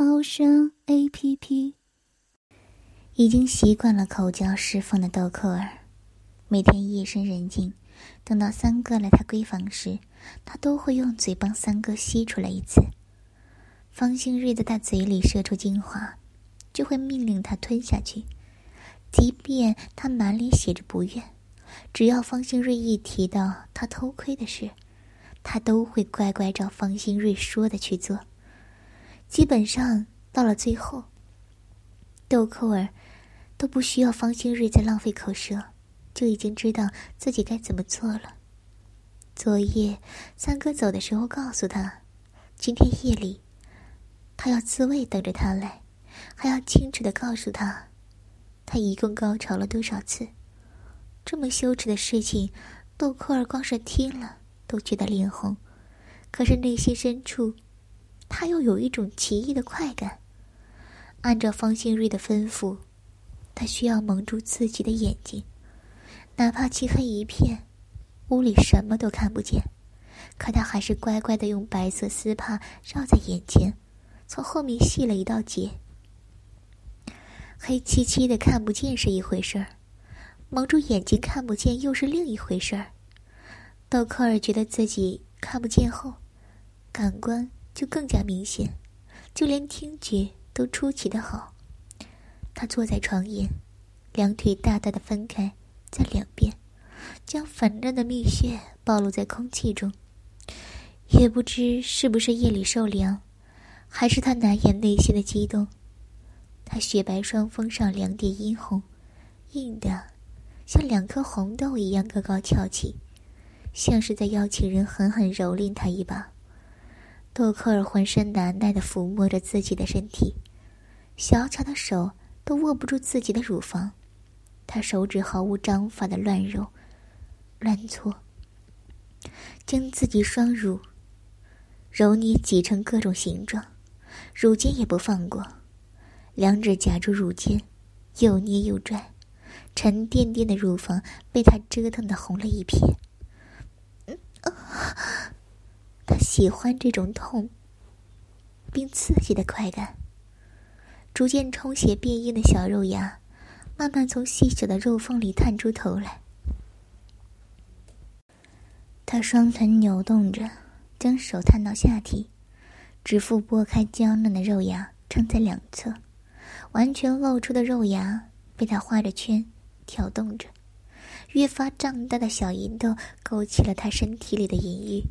猫声 A P P。已经习惯了口交释放的豆蔻儿，每天夜深人静，等到三哥来他闺房时，他都会用嘴帮三哥吸出来一次。方兴瑞在他嘴里射出精华，就会命令他吞下去，即便他满脸写着不愿。只要方兴瑞一提到他偷窥的事，他都会乖乖照方兴瑞说的去做。基本上到了最后，豆蔻儿都不需要方兴瑞再浪费口舌，就已经知道自己该怎么做了。昨夜三哥走的时候告诉他，今天夜里他要自慰等着他来，还要清楚的告诉他，他一共高潮了多少次。这么羞耻的事情，豆蔻儿光是听了都觉得脸红，可是内心深处，他又有一种奇异的快感。按照方兴瑞的吩咐，他需要蒙住自己的眼睛，哪怕漆黑一片，屋里什么都看不见，可他还是乖乖的用白色丝帕绕在眼前，从后面系了一道结。黑漆漆的看不见是一回事儿。蒙住眼睛看不见，又是另一回事儿。豆蔻儿觉得自己看不见后，感官就更加明显，就连听觉都出奇的好。他坐在床沿，两腿大大的分开在两边，将粉嫩的蜜穴暴露在空气中。也不知是不是夜里受凉，还是他难掩内心的激动。他雪白双峰上两点殷红，硬的。像两颗红豆一样高高翘起，像是在邀请人狠狠蹂躏他一把。豆蔻儿浑身难耐的抚摸着自己的身体，小巧的手都握不住自己的乳房，他手指毫无章法的乱揉、乱搓，将自己双乳揉捏挤成各种形状，乳尖也不放过，两指夹住乳尖，又捏又拽。沉甸甸的乳房被他折腾的红了一片。他喜欢这种痛并刺激的快感。逐渐充血变硬的小肉芽，慢慢从细小的肉缝里探出头来。他双臀扭动着，将手探到下体，指腹拨开娇嫩的肉芽，撑在两侧，完全露出的肉芽被他画着圈。挑动着，越发胀大的小银豆勾起了他身体里的淫欲，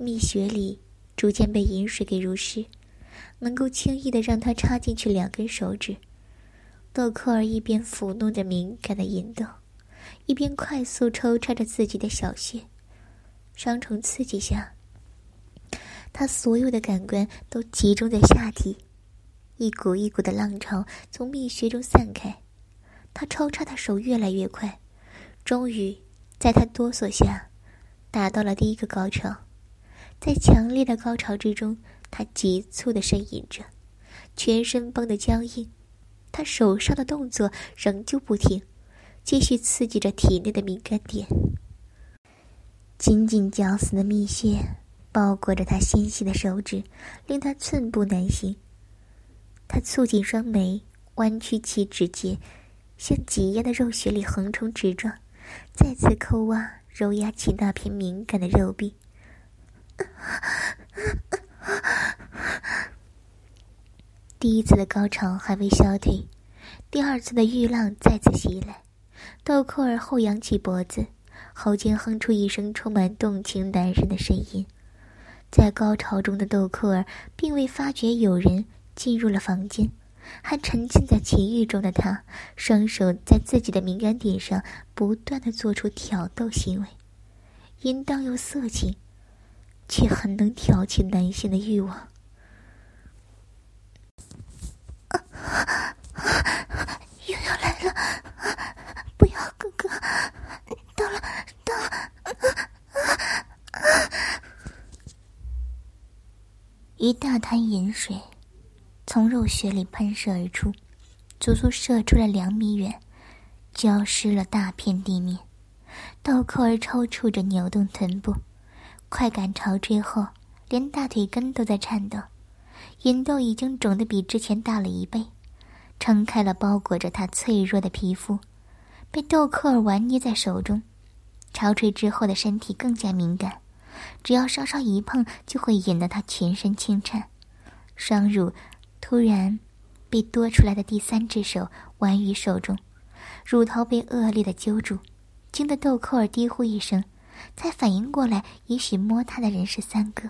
蜜穴里逐渐被饮水给濡湿，能够轻易的让他插进去两根手指。豆蔻儿一边抚弄着敏感的银豆，一边快速抽插着自己的小穴。双重刺激下，他所有的感官都集中在下体，一股一股的浪潮从蜜穴中散开。他抽插的手越来越快，终于在他哆嗦下，达到了第一个高潮。在强烈的高潮之中，他急促的呻吟着，全身绷得僵硬。他手上的动作仍旧不停，继续刺激着体内的敏感点。紧紧绞死的蜜穴包裹着他纤细的手指，令他寸步难行。他蹙紧双眉，弯曲起指节。向挤压的肉穴里横冲直撞，再次抠挖、揉压起那片敏感的肉壁。第一次的高潮还未消退，第二次的欲浪再次袭来。豆蔻儿后仰起脖子，喉间哼出一声充满动情男人的声音。在高潮中的豆蔻儿并未发觉有人进入了房间。还沉浸在情欲中的他，双手在自己的敏感点上不断的做出挑逗行为，淫荡又色情，却很能挑起男性的欲望。又要来了不要哥哥到了到了。一大滩盐水从肉血里喷射而出足足射出了两米远浇湿了大片地面倒口而抽搐着扭动臀部。快感潮吹后，连大腿根都在颤抖，阴豆已经肿得比之前大了一倍，撑开了包裹着她脆弱的皮肤，被豆蔻儿玩捏在手中。潮吹之后的身体更加敏感。只要稍稍一碰，就会引得他全身轻颤。双乳突然被多出来的第三只手玩于手中，乳头被恶劣的揪住，惊得豆蔻儿低呼一声，才反应过来，也许摸他的人是三哥。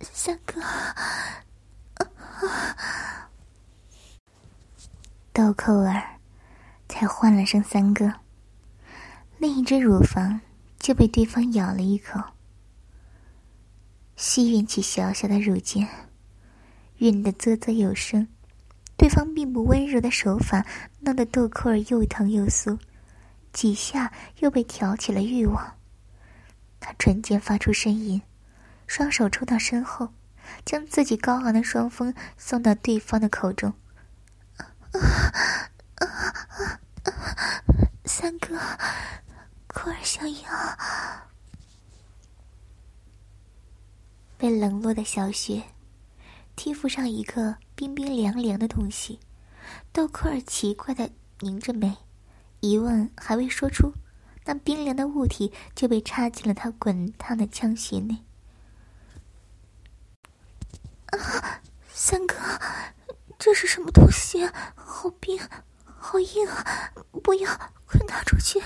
三哥，豆蔻儿才唤了声三哥，另一只乳房就被对方咬了一口。吸吮起小小的乳尖，吮得啧啧有声。对方并不温柔的手法，弄得豆蔻儿又疼又酥，几下又被挑起了欲望。他唇间发出呻吟，双手抽到身后，将自己高昂的双峰送到对方的口中。三哥，蔻儿想要。被冷落的小雪，贴附上一个冰冰凉凉的东西。豆蔻儿奇怪的拧着眉，疑问还未说出，那冰凉的物体就被插进了他滚烫的枪穴内。啊，三哥，这是什么东西？好冰，好硬啊！不要，快拿出去！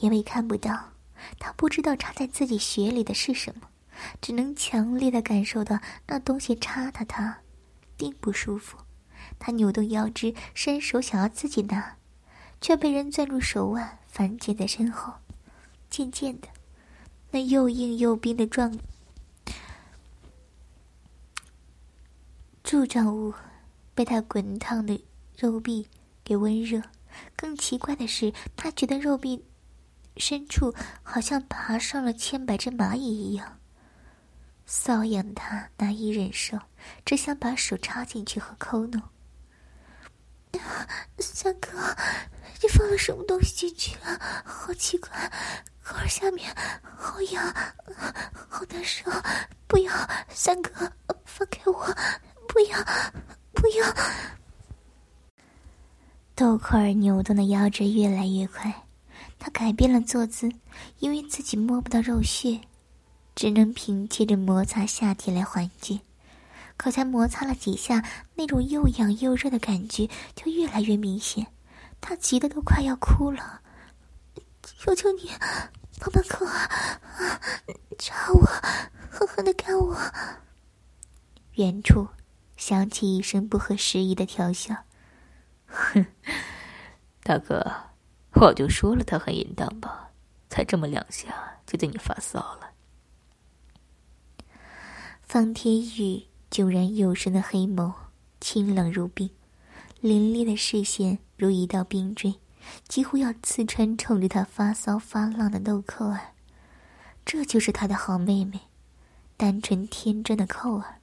因为看不到，他不知道插在自己血里的是什么。只能强烈的感受到那东西插的他，并不舒服。他扭动腰肢，伸手想要自己拿，却被人攥住手腕，反剪在身后。渐渐的，那又硬又冰的状柱状物，被他滚烫的肉壁给温热。更奇怪的是，他觉得肉壁深处好像爬上了千百只蚂蚁一样。瘙痒，他难以忍受，只想把手插进去和抠弄。三哥，你放了什么东西进去啊？好奇怪，口儿下面好痒，好难受！不要，三哥，放开我！不要，不要！豆蔻儿扭动的腰肢越来越快，他改变了坐姿，因为自己摸不到肉穴。只能凭借着摩擦下体来缓解，可才摩擦了几下，那种又痒又热的感觉就越来越明显，他急得都快要哭了。求求你，帮帮哥啊！扎我，狠狠的干我！远处响起一声不合时宜的调笑：“哼，大哥，我就说了他很淫荡吧，才这么两下就对你发骚了。”方天宇迥然有神的黑眸，清冷如冰，凌冽的视线如一道冰锥，几乎要刺穿冲着他发骚发浪的豆蔻儿。这就是他的好妹妹，单纯天真的扣儿。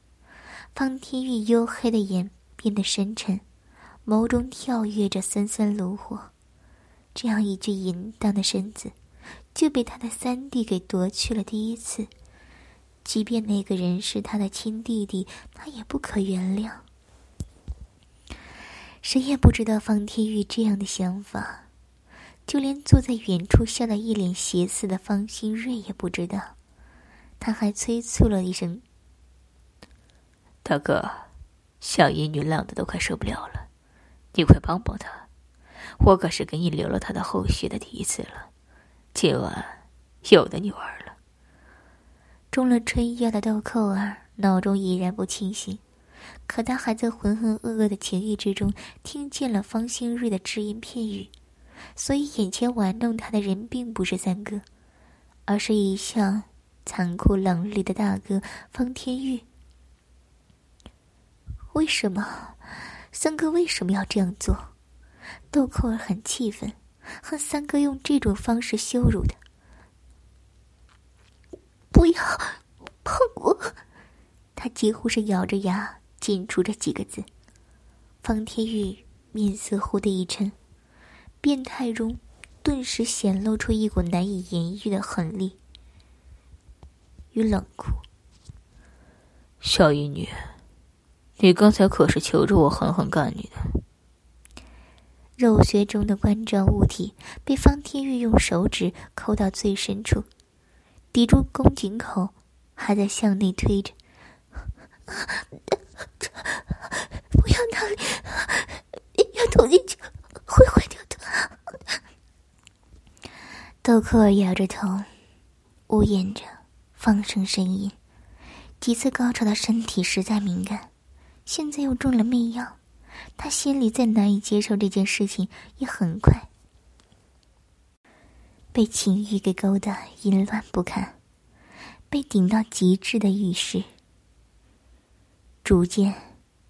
方天玉黝黑的眼变得深沉，眸中跳跃着森森炉火。这样一具淫荡的身子，就被他的三弟给夺去了第一次。即便那个人是他的亲弟弟，他也不可原谅。谁也不知道方天玉这样的想法，就连坐在远处笑得一脸邪肆的方新瑞也不知道。他还催促了一声：“大哥，小淫女浪的都快受不了了，你快帮帮她。我可是给你留了她的后续的第一次了，今晚有的你玩了。”中了春药的豆蔻儿脑中已然不清醒，可他还在浑浑噩噩的情欲之中听见了方兴瑞的只言片语，所以眼前玩弄他的人并不是三哥，而是一向残酷冷厉的大哥方天玉。为什么？三哥为什么要这样做？豆蔻儿很气愤，恨三哥用这种方式羞辱他。不要碰我！他几乎是咬着牙紧出这几个字。方天玉面色忽的一沉，变态中顿时显露出一股难以言喻的狠厉与冷酷。小淫女，你刚才可是求着我狠狠干你的。肉穴中的冠状物体被方天玉用手指抠到最深处，抵住宫颈口，还在向内推着。不要那里，要捅进去会坏掉的。豆蔻儿摇着头，呜咽着，放声呻吟。几次高潮的身体实在敏感，现在又中了媚药。他心里再难以接受这件事情，也很快被情欲给勾得淫乱不堪，被顶到极致的浴室逐渐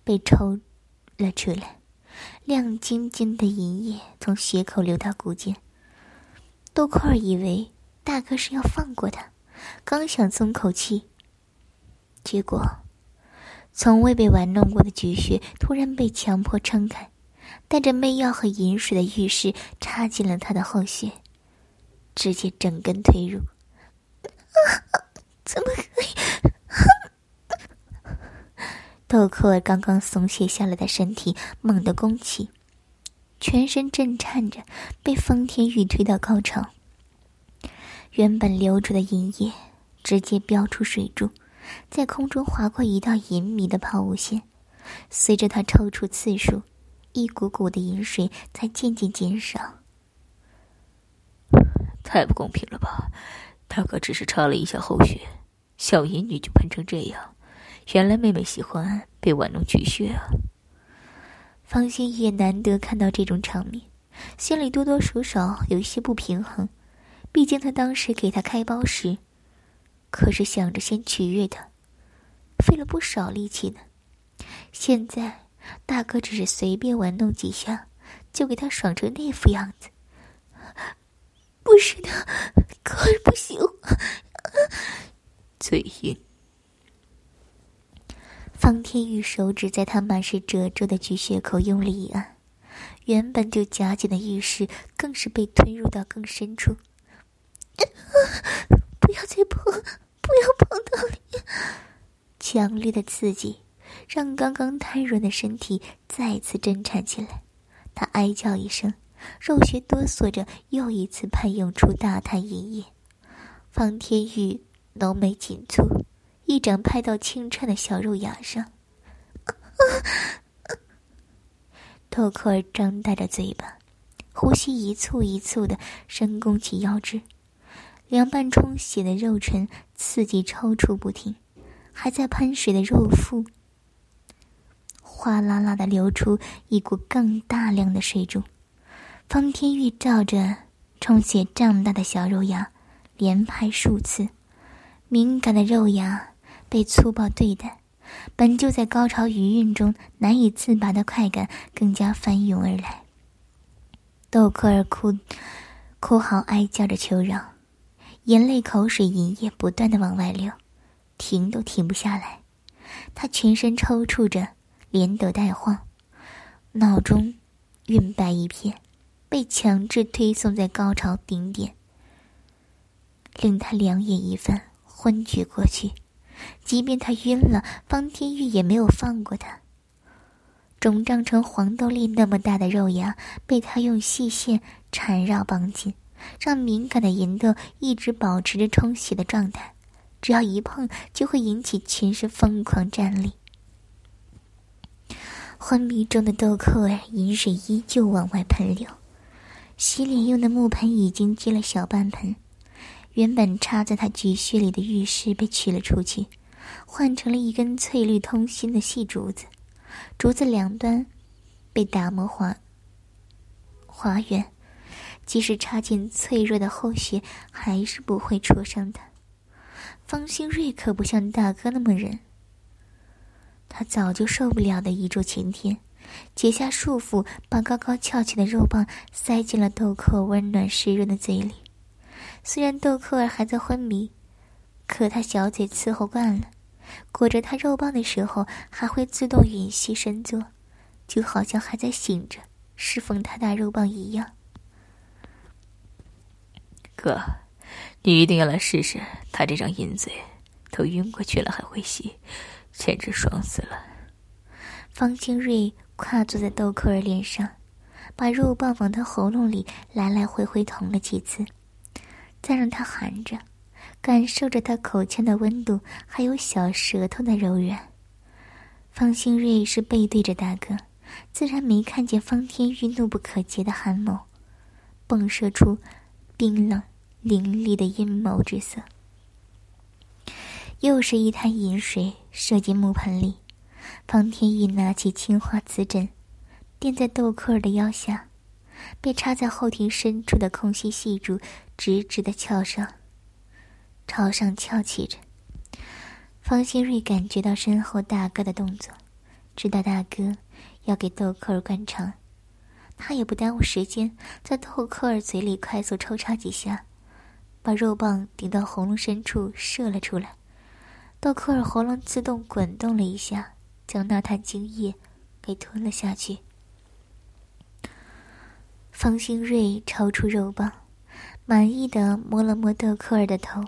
被抽了出来，亮晶晶的银液从血口流到骨间。豆蔻儿以为大哥是要放过他，刚想松口气，结果。从未被玩弄过的菊穴突然被强迫撑开，带着媚药和饮水的玉石插进了他的后穴，直接整根推入。怎么可以？豆蔻儿刚刚松懈下来的身体猛地弓起，全身震颤着，被方天玉推到高潮。原本流出的银液直接飙出水柱。在空中划过一道银迷的抛物线，随着他抽出次数，一股股的银水才渐渐减少。太不公平了吧！大哥只是插了一下后穴，小淫女就喷成这样。原来妹妹喜欢被玩弄取穴啊！方心也难得看到这种场面，心里多多少少有一些不平衡。毕竟他当时给他开包时。可是想着先取悦他，费了不少力气呢。现在大哥只是随便玩弄几下，就给他爽成那副样子。不是的，可儿不行。嘴硬。方天宇手指在他满是褶皱的菊穴口用力一按，原本就夹紧的意识更是被吞入到更深处。不要再碰！不要碰到你！强烈的刺激让刚刚瘫软的身体再次震颤起来。他哀叫一声，肉穴哆嗦着，又一次喷涌出大滩银液。方天玉浓眉紧蹙，一掌拍到轻颤的小肉芽上。豆蔻儿张大着嘴巴，呼吸一簇一簇的，深弓起腰肢。凉拌充血的肉唇刺激抽搐不停，还在喷水的肉腹，哗啦啦的流出一股更大量的水柱。方天玉照着充血胀大的小肉芽，连拍数次，敏感的肉芽被粗暴对待，本就在高潮余韵中难以自拔的快感更加翻涌而来。豆蔻儿哭，哭嚎哀叫着求饶。眼泪、口水、银液不断的往外流，停都停不下来。他全身抽搐着，连抖带晃，脑中晕白一片，被强制推送在高潮顶点，令他两眼一翻，昏厥过去。即便他晕了，方天玉也没有放过他。肿胀成黄豆粒那么大的肉芽，被他用细线缠绕绑紧。让敏感的银豆一直保持着充血的状态，只要一碰就会引起全身疯狂战栗。昏迷中的豆蔻儿，饮水依旧往外喷流，洗脸用的木盆已经积了小半盆，原本插在他菊穴里的玉石被取了出去，换成了一根翠绿通心的细竹子，竹子两端被打磨滑滑圆。即使插进脆弱的后穴，还是不会戳伤他。方兴瑞可不像大哥那么忍，他早就受不了的一柱擎天，解下束缚，把高高翘起的肉棒塞进了豆蔻温暖湿润的嘴里。虽然豆蔻儿还在昏迷，可他小嘴伺候惯了，裹着他肉棒的时候还会自动吮吸深坐，就好像还在醒着侍奉他那肉棒一样。哥，你一定要来试试他这张淫嘴，都晕过去了还会吸，简直爽死了。方清瑞跨坐在豆蔻儿脸上，把肉棒往他喉咙里来来回回捅了几次，再让他含着。感受着他口腔的温度，还有小舌头的柔软。方兴瑞是背对着大哥，自然没看见方天玉怒不可遏的寒眸，迸射出冰冷凌厉的阴谋之色。又是一滩饮水射进木盆里，方天玉拿起青花瓷枕，垫在豆蔻儿的腰下，被插在后庭深处的空隙细柱直直的翘上。朝上翘起着，方新瑞感觉到身后大哥的动作，知道大哥要给豆蔻儿灌肠，他也不耽误时间，在豆蔻儿嘴里快速抽插几下，把肉棒顶到喉咙深处射了出来。豆蔻儿喉咙自动滚动了一下，将那滩精液给吞了下去。方兴瑞抽出肉棒，满意的摸了摸豆蔻儿的头。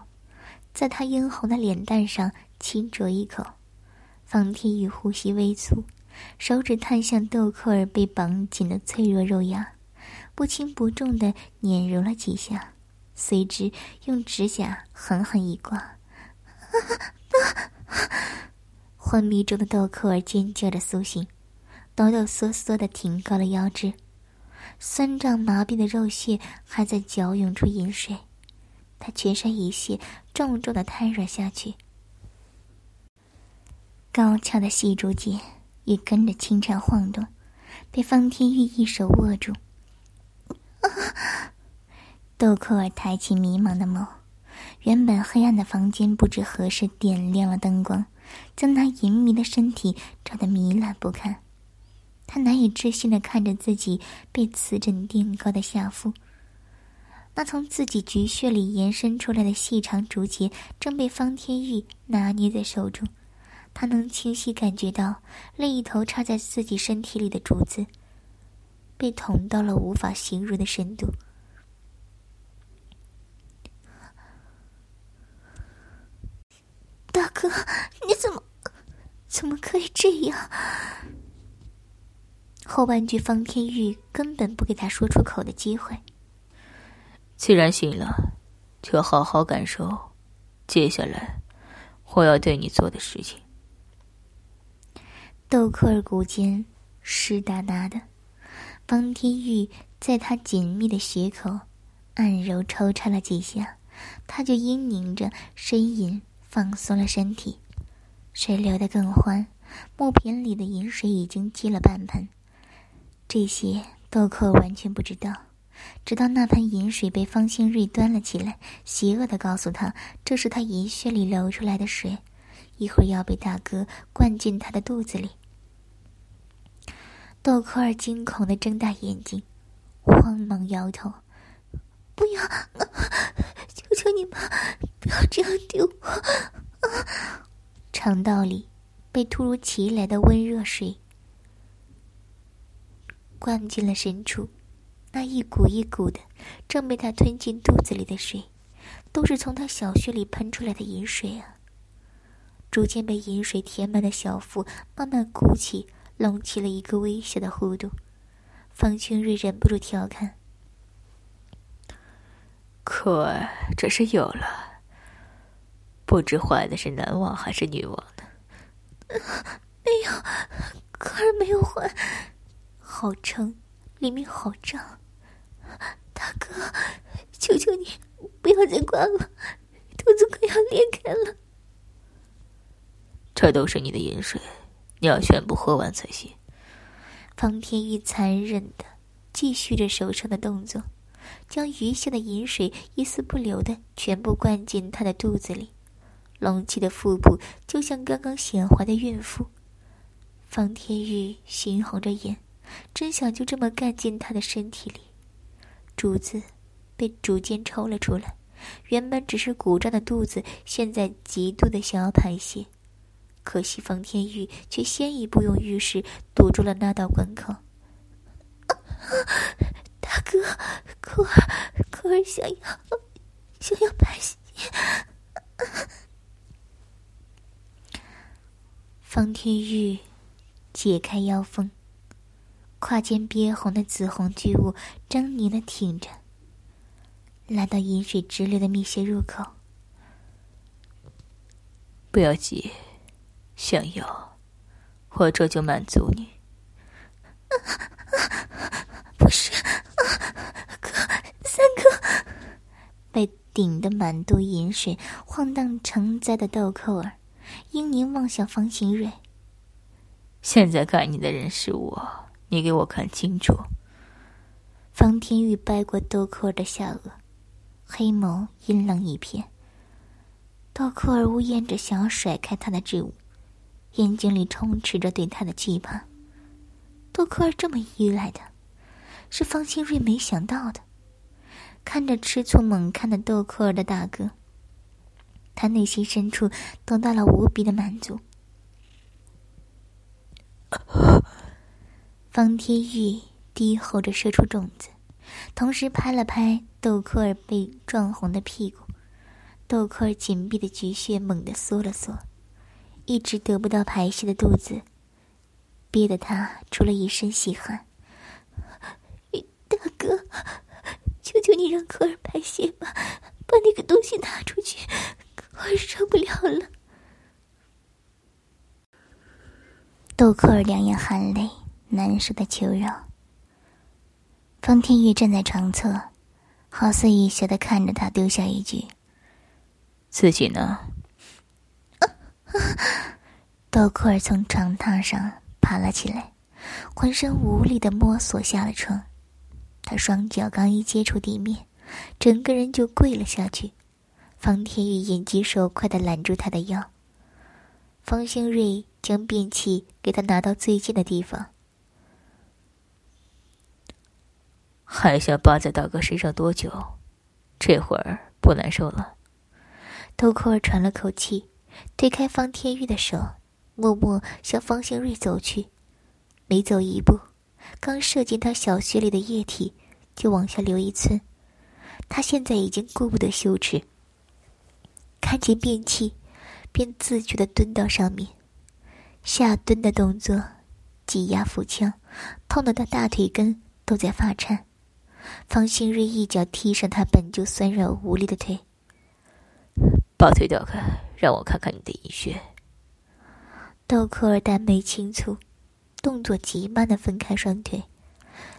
在他殷红的脸蛋上轻啄一口，方天宇呼吸微粗，手指探向豆蔻儿被绑紧的脆弱肉芽，不轻不重的碾揉了几下，随之用指甲狠狠一刮。昏迷中的豆蔻儿尖叫着苏醒，抖抖嗦嗦的挺高了腰肢，酸胀麻痹的肉屑还在搅涌出饮水。他全身一泻，重重的瘫软下去。高翘的细竹节也跟着轻颤晃动，被方天玉一手握住。豆蔻儿抬起迷茫的眸，原本黑暗的房间不知何时点亮了灯光，将那淫迷的身体照得糜烂不堪。他难以置信的看着自己被瓷枕垫高的下腹。那从自己菊穴里延伸出来的细长竹节正被方天玉拿捏在手中，他能清晰感觉到另一头插在自己身体里的竹子被捅到了无法形容的深度。大哥，你怎么怎么可以这样？后半句方天玉根本不给他说出口的机会。既然醒了，就好好感受接下来我要对你做的事情。豆蔻儿骨间湿哒哒的，方天玉在他紧密的穴口按揉抽插了几下，他就嘤咛着呻吟，放松了身体。水流得更欢，木瓶里的饮水已经积了半盆。这些豆蔻完全不知道。直到那盆饮水被方兴瑞端了起来，邪恶的告诉他，这是他银穴里流出来的水，一会儿要被大哥灌进他的肚子里。豆蔻儿惊恐的睁大眼睛，慌忙摇头：“不要，求求你们，不要这样丢我！”啊肠道里被突如其来的温热水灌进了深处。那一股一股的，正被他吞进肚子里的水，都是从他小穴里喷出来的饮水啊！逐渐被饮水填满的小腹慢慢鼓起，隆起了一个微小的弧度。方清瑞忍不住调侃：“可，这是有了，不知怀的是男王还是女王呢？”“ 没有，可儿没有怀，好撑，里面好胀。”大哥，求求你不要再灌了，肚子快要裂开了。这都是你的饮水，你要全部喝完才行。方天玉残忍的继续着手上的动作，将余下的饮水一丝不留的全部灌进他的肚子里，隆起的腹部就像刚刚显怀的孕妇。方天玉猩红着眼，真想就这么干进他的身体里。竹子被逐渐抽了出来，原本只是鼓胀的肚子，现在极度的想要排泄，可惜方天玉却先一步用玉石堵住了那道关口。大哥，可儿，可儿想要，想要排泄。方天玉解开腰封，胯间憋红的紫红巨物狰狞的挺着，来到饮水直流的密穴入口。不要急，想要，我这就满足你。不是，哥，三哥，被顶得满肚饮水、晃荡成灾的豆蔻儿，英宁望向方新瑞。现在该你的人是我，你给我看清楚。方天玉掰过豆蔻儿的下颚，黑眸阴冷一片。豆蔻儿呜咽着，想要甩开他的桎梏，眼睛里充斥着对他的惧怕。豆蔻儿这么依赖他。是方新瑞没想到的。看着吃醋猛看的豆蔻儿的大哥，他内心深处得到了无比的满足。方天玉低吼着射出种子，同时拍了拍豆蔻儿被撞红的屁股。豆蔻儿紧闭的菊穴猛地缩了缩，一直得不到排泄的肚子，憋得他出了一身细汗。大哥，求求你让科尔排泄吧，把那个东西拿出去，我受不了了。豆蔻儿两眼含泪，难受的求饶。方天宇站在床侧，好似一笑的看着他，丢下一句：“自己呢？” 豆蔻儿从床榻上爬了起来，浑身无力的摸索下了床。他双脚刚一接触地面，整个人就跪了下去。方天宇眼疾手快的揽住他的腰。方兴瑞将便器给他拿到最近的地方。还想扒在大哥身上多久？这会儿不难受了？豆蔻儿喘了口气，推开方天玉的手，默默向方兴瑞走去。每走一步。刚射进他小穴里的液体，就往下流一寸。他现在已经顾不得羞耻，看见便器，便自觉的蹲到上面，下蹲的动作，挤压腹腔，痛得他大腿根都在发颤。方新瑞一脚踢上他本就酸软无力的腿，把腿调开，让我看看你的阴穴。豆蔻儿淡眉轻蹙。动作极慢的分开双腿，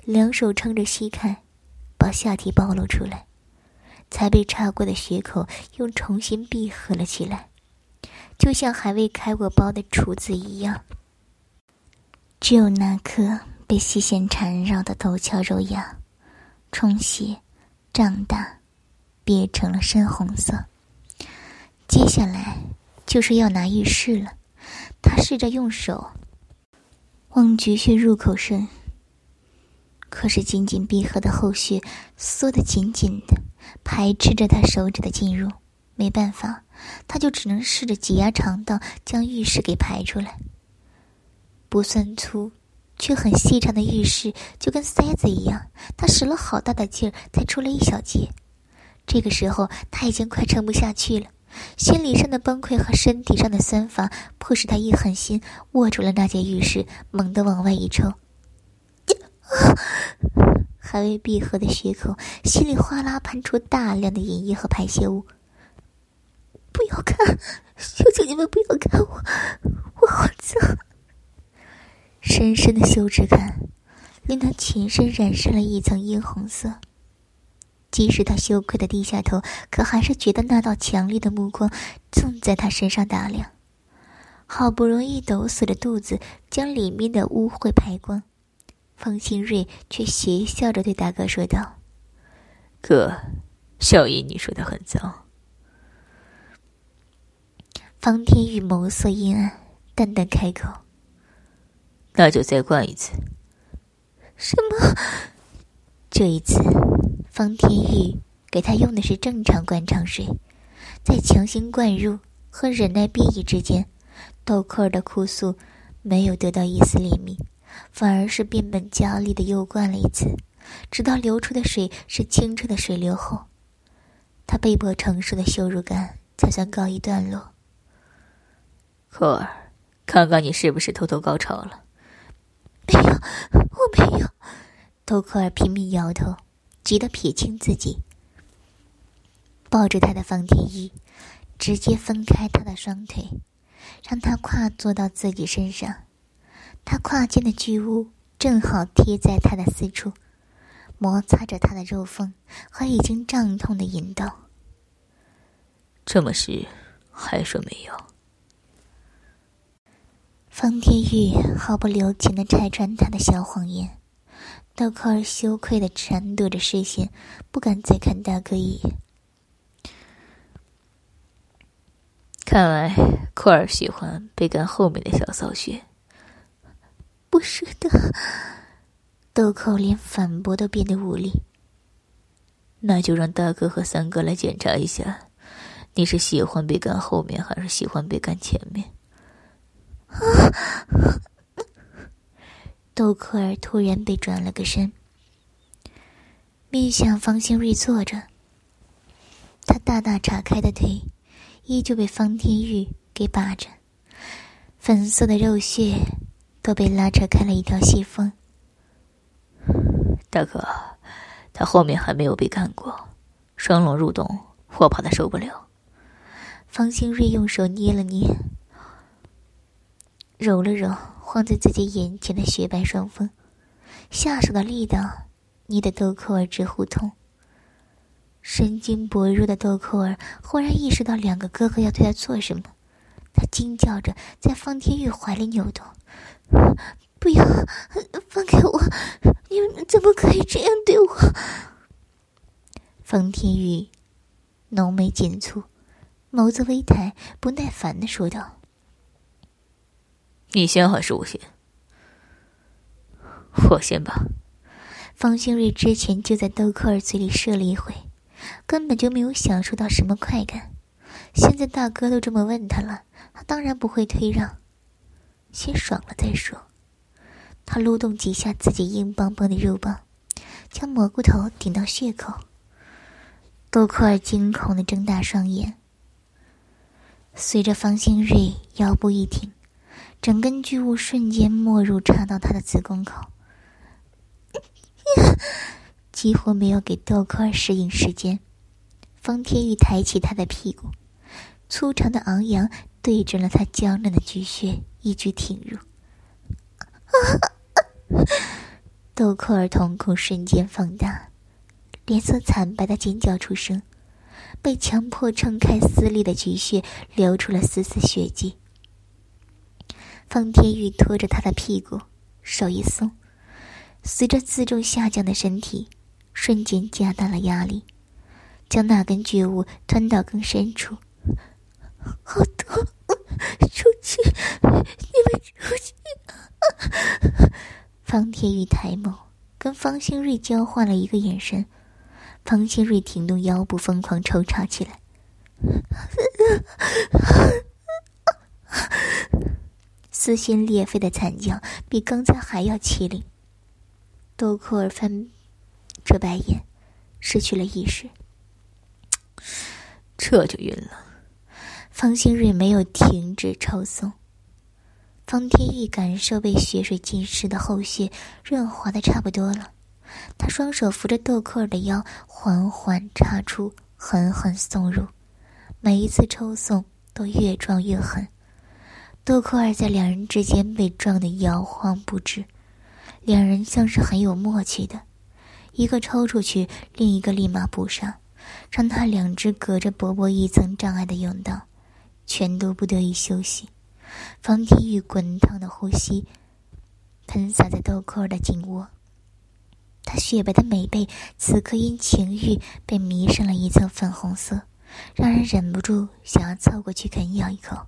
两手撑着膝盖，把下体暴露出来，才被插过的血口又重新闭合了起来，就像还未开过包的厨子一样。只有那颗被细线缠绕的陡峭肉芽，充血、胀大，憋成了深红色。接下来就是要拿浴室了，他试着用手。往菊穴入口伸，可是紧紧闭合的后穴缩得紧紧的，排斥着他手指的进入。没办法，他就只能试着挤压肠道，将浴室给排出来。不算粗，却很细长的浴室就跟塞子一样，他使了好大的劲儿才出了一小截。这个时候，他已经快撑不下去了。心理上的崩溃和身体上的酸乏，迫使他一狠心握住了那间浴室，猛地往外一抽，还未闭合的血口，稀里哗啦喷出大量的饮液和排泄物。不要看，求求你们不要看我，我好脏！深深的羞耻感，令他全身染上了一层殷红色。即使他羞愧的低下头，可还是觉得那道强烈的目光正在他身上打量。好不容易抖擞着肚子将里面的污秽排光，方新瑞却邪笑着对大哥说道：“哥，小姨你说的很脏。”方天宇眸色阴暗，淡淡开口：“那就再灌一次。”什么？这一次。方天玉给他用的是正常灌肠水，在强行灌入和忍耐变异之间，豆蔻儿的哭诉没有得到一丝怜悯，反而是变本加厉的又灌了一次，直到流出的水是清澈的水流后，他被迫承受的羞辱感才算告一段落。蔻儿，刚刚你是不是偷偷高潮了？没有，我没有。豆蔻儿拼命摇头，急得撇清自己，抱着他的方天翼，直接分开他的双腿。让他跨坐到自己身上，他胯间的巨物正好贴在他的四处，摩擦着他的肉缝和已经胀痛的阴道。这么湿，还说没有？方天玉毫不留情的拆穿他的小谎言，豆蔻儿羞愧的闪躲着视线，不敢再看大哥一眼。看来库尔喜欢被干后面的小骚穴。不是的，豆蔻连反驳都变得无力。那就让大哥和三哥来检查一下，你是喜欢被干后面，还是喜欢被干前面？豆蔻儿突然被转了个身，面向方兴瑞坐着，他大大岔开的腿。依旧被方天玉给把着，粉色的肉屑都被拉扯开了一条细缝。大哥，他后面还没有被干过，双龙入洞，我怕他受不了。方兴瑞用手捏了捏，揉了揉晃在自己眼前的雪白双峰，下手的力道捏得豆蔻儿直呼痛。神经薄弱的豆蔻儿忽然意识到两个哥哥要对他做什么，他惊叫着在方天玉怀里扭动：“不要，放开我！你们怎么可以这样对我？”方天玉浓眉紧蹙，眸子微抬，不耐烦的说道：“你先还是我先？我先吧。”方兴瑞之前就在豆蔻儿嘴里射了一回。根本就没有享受到什么快感，现在大哥都这么问他了，他当然不会退让，先爽了再说。他撸动几下自己硬邦邦的肉棒，将蘑菇头顶到血口。豆蔻儿惊恐的睁大双眼，随着方兴瑞腰部一挺，整根巨物瞬间没入插到他的子宫口。几乎没有给豆蔻儿适应时间，方天玉抬起他的屁股，粗长的昂扬对准了他娇嫩的巨穴，一举挺入。豆蔻儿瞳孔瞬间放大，脸色惨白的尖叫出声，被强迫撑开撕裂的巨穴，流出了丝丝血迹。方天玉拖着他的屁股，手一松，随着自重下降的身体。瞬间加大了压力，将那根巨物吞到更深处。好痛！出去！你们出去！方天宇抬眸，跟方兴瑞交换了一个眼神。方兴瑞挺动腰部，疯狂抽插起来，撕心裂肺的惨叫比刚才还要凄厉。豆蔻儿翻。遮白眼，失去了意识。这就晕了。方兴瑞没有停止抽送。方天意感受被血水浸湿的后穴润滑的差不多了，他双手扶着豆蔻儿的腰，缓缓插出，狠狠送入。每一次抽送都越撞越狠，豆蔻儿在两人之间被撞得摇晃不止，两人像是很有默契的。一个抽出去，另一个立马补上，让他两只隔着薄薄一层障碍的甬道，全都不得以休息。方天玉滚烫的呼吸喷洒在豆蔻儿的颈窝，他雪白的美背此刻因情欲被迷上了一层粉红色，让人忍不住想要凑过去啃咬一口。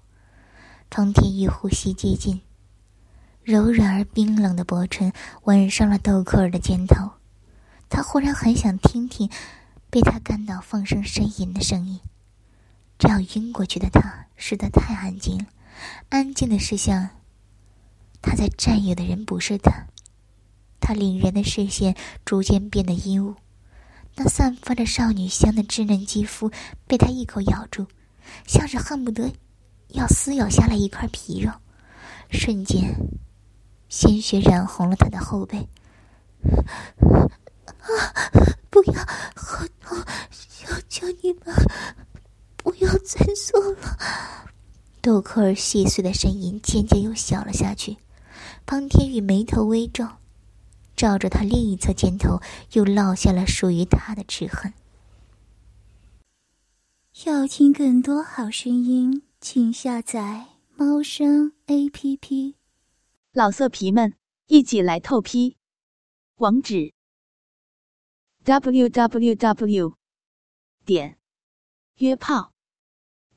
方天玉呼吸接近，柔软而冰冷的薄唇吻上了豆蔻儿的肩头。他忽然很想听听被他干到放声呻吟的声音，这样晕过去的他实在太安静了，安静的是像。他在占有的人不是他。他凛然的视线逐渐变得阴雾，那散发着少女香的稚嫩肌肤被他一口咬住，像是恨不得要撕咬下来一块皮肉。瞬间，鲜血染红了他的后背。啊！不要，好痛！求求你们，不要再做了！豆蔻儿细碎的声音渐渐又小了下去。方天宇眉头微皱，照着他另一侧肩头，又落下了属于他的齿痕。要听更多好声音，请下载猫声 A P P。老色皮们，一起来透批！网址：w w w. 点约炮